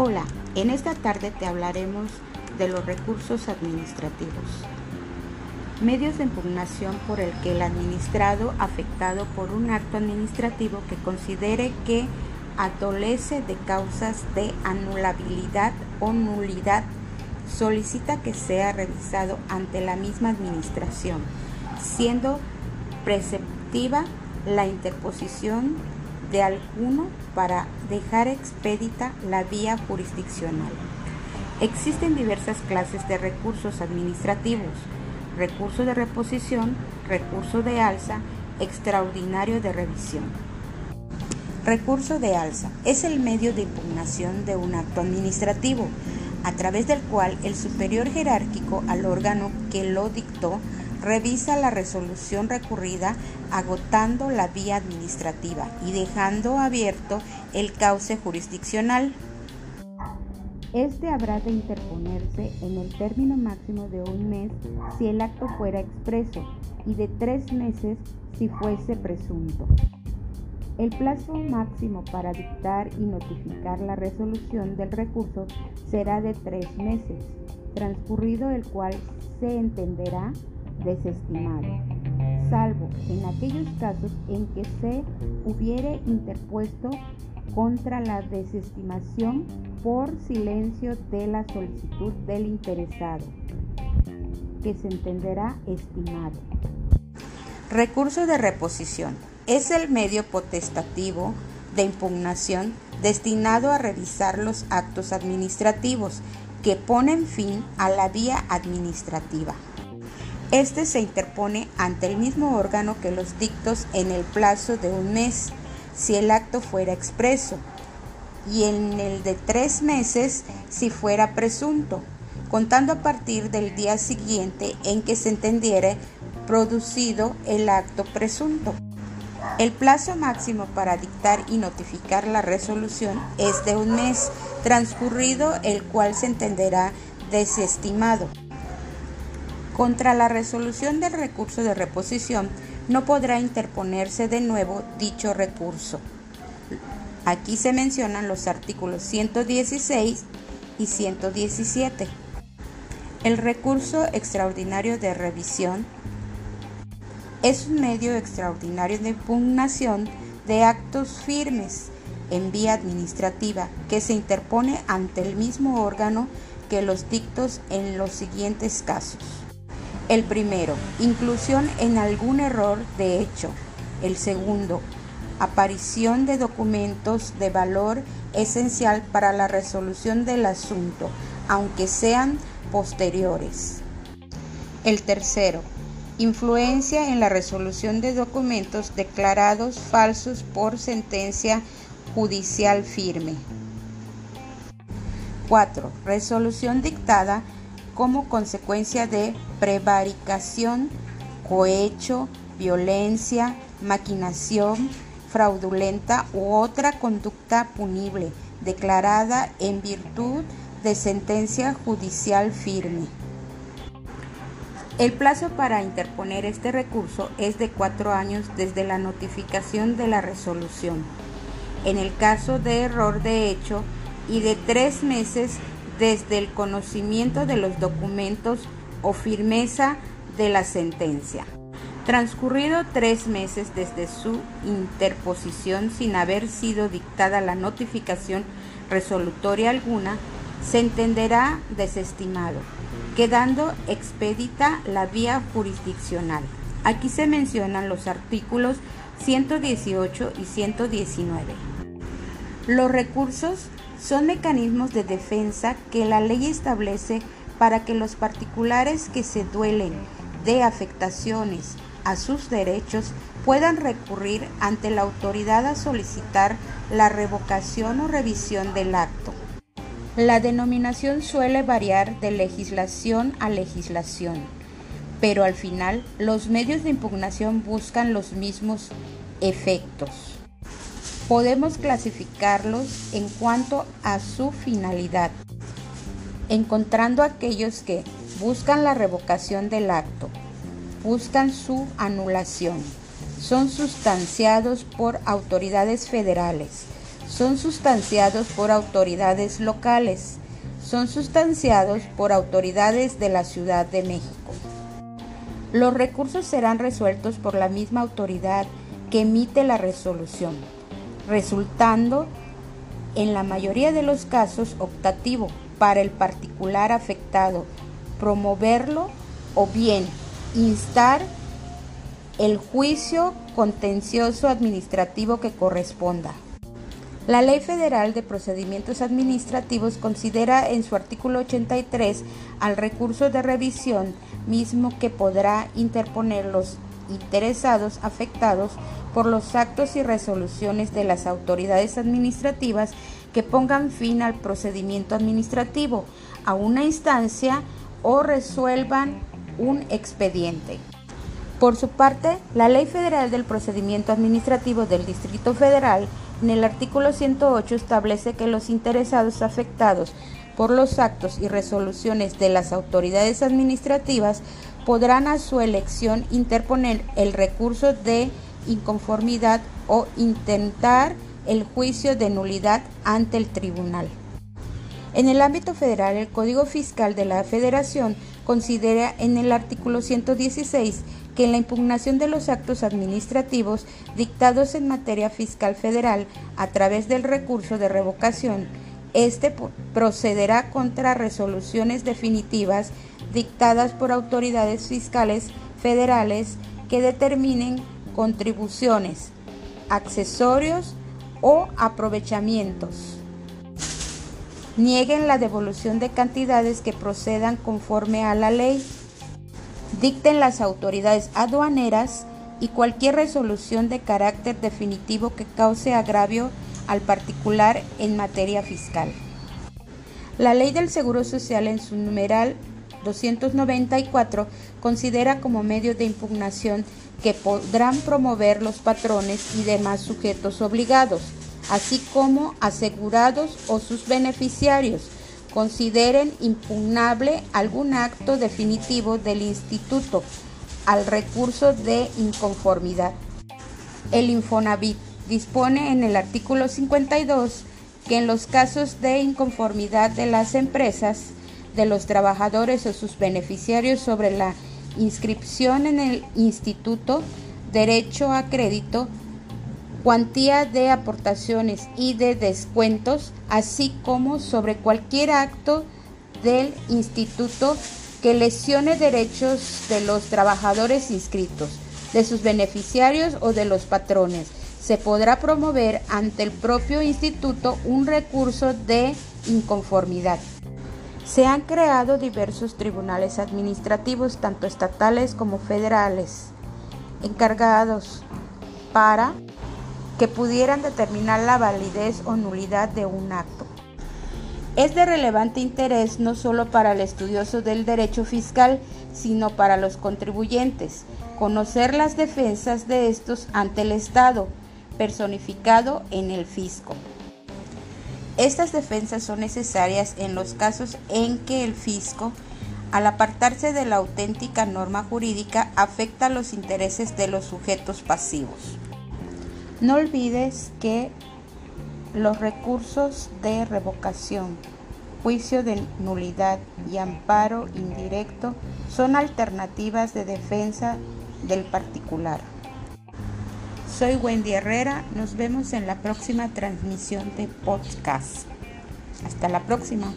Hola, en esta tarde te hablaremos de los recursos administrativos. Medios de impugnación por el que el administrado afectado por un acto administrativo que considere que adolece de causas de anulabilidad o nulidad solicita que sea revisado ante la misma administración, siendo preceptiva la interposición de alguno para dejar expedita la vía jurisdiccional. Existen diversas clases de recursos administrativos, recurso de reposición, recurso de alza, extraordinario de revisión. Recurso de alza es el medio de impugnación de un acto administrativo, a través del cual el superior jerárquico al órgano que lo dictó revisa la resolución recurrida agotando la vía administrativa y dejando abierto el cauce jurisdiccional. Este habrá de interponerse en el término máximo de un mes si el acto fuera expreso y de tres meses si fuese presunto. El plazo máximo para dictar y notificar la resolución del recurso será de tres meses, transcurrido el cual se entenderá desestimado, salvo en aquellos casos en que se hubiere interpuesto contra la desestimación por silencio de la solicitud del interesado, que se entenderá estimado. Recurso de reposición. Es el medio potestativo de impugnación destinado a revisar los actos administrativos que ponen fin a la vía administrativa. Este se interpone ante el mismo órgano que los dictos en el plazo de un mes, si el acto fuera expreso, y en el de tres meses si fuera presunto, contando a partir del día siguiente en que se entendiere producido el acto presunto. El plazo máximo para dictar y notificar la resolución es de un mes, transcurrido el cual se entenderá desestimado. Contra la resolución del recurso de reposición no podrá interponerse de nuevo dicho recurso. Aquí se mencionan los artículos 116 y 117. El recurso extraordinario de revisión es un medio extraordinario de impugnación de actos firmes en vía administrativa que se interpone ante el mismo órgano que los dictos en los siguientes casos. El primero, inclusión en algún error de hecho. El segundo, aparición de documentos de valor esencial para la resolución del asunto, aunque sean posteriores. El tercero, influencia en la resolución de documentos declarados falsos por sentencia judicial firme. 4. Resolución dictada como consecuencia de prevaricación, cohecho, violencia, maquinación fraudulenta u otra conducta punible declarada en virtud de sentencia judicial firme. El plazo para interponer este recurso es de cuatro años desde la notificación de la resolución, en el caso de error de hecho, y de tres meses desde el conocimiento de los documentos o firmeza de la sentencia. Transcurrido tres meses desde su interposición sin haber sido dictada la notificación resolutoria alguna, se entenderá desestimado, quedando expedita la vía jurisdiccional. Aquí se mencionan los artículos 118 y 119. Los recursos son mecanismos de defensa que la ley establece para que los particulares que se duelen de afectaciones a sus derechos puedan recurrir ante la autoridad a solicitar la revocación o revisión del acto. La denominación suele variar de legislación a legislación, pero al final los medios de impugnación buscan los mismos efectos podemos clasificarlos en cuanto a su finalidad, encontrando aquellos que buscan la revocación del acto, buscan su anulación, son sustanciados por autoridades federales, son sustanciados por autoridades locales, son sustanciados por autoridades de la Ciudad de México. Los recursos serán resueltos por la misma autoridad que emite la resolución, resultando en la mayoría de los casos optativo para el particular afectado, promoverlo o bien instar el juicio contencioso administrativo que corresponda. La Ley Federal de Procedimientos Administrativos considera en su artículo 83 al recurso de revisión mismo que podrá interponer los interesados afectados por los actos y resoluciones de las autoridades administrativas que pongan fin al procedimiento administrativo, a una instancia o resuelvan un expediente. Por su parte, la Ley Federal del Procedimiento Administrativo del Distrito Federal, en el artículo 108, establece que los interesados afectados por los actos y resoluciones de las autoridades administrativas podrán a su elección interponer el recurso de inconformidad o intentar el juicio de nulidad ante el tribunal. En el ámbito federal, el Código Fiscal de la Federación considera en el artículo 116 que en la impugnación de los actos administrativos dictados en materia fiscal federal a través del recurso de revocación, este procederá contra resoluciones definitivas dictadas por autoridades fiscales federales que determinen contribuciones, accesorios o aprovechamientos. Nieguen la devolución de cantidades que procedan conforme a la ley dicten las autoridades aduaneras y cualquier resolución de carácter definitivo que cause agravio al particular en materia fiscal. La ley del Seguro Social en su numeral 294 considera como medio de impugnación que podrán promover los patrones y demás sujetos obligados, así como asegurados o sus beneficiarios, consideren impugnable algún acto definitivo del instituto al recurso de inconformidad. El Infonavit dispone en el artículo 52 que en los casos de inconformidad de las empresas, de los trabajadores o sus beneficiarios sobre la inscripción en el instituto, derecho a crédito, cuantía de aportaciones y de descuentos, así como sobre cualquier acto del instituto que lesione derechos de los trabajadores inscritos, de sus beneficiarios o de los patrones. Se podrá promover ante el propio instituto un recurso de inconformidad. Se han creado diversos tribunales administrativos, tanto estatales como federales, encargados para que pudieran determinar la validez o nulidad de un acto. Es de relevante interés no solo para el estudioso del derecho fiscal, sino para los contribuyentes, conocer las defensas de estos ante el Estado, personificado en el fisco. Estas defensas son necesarias en los casos en que el fisco, al apartarse de la auténtica norma jurídica, afecta los intereses de los sujetos pasivos. No olvides que los recursos de revocación, juicio de nulidad y amparo indirecto son alternativas de defensa del particular. Soy Wendy Herrera, nos vemos en la próxima transmisión de podcast. Hasta la próxima.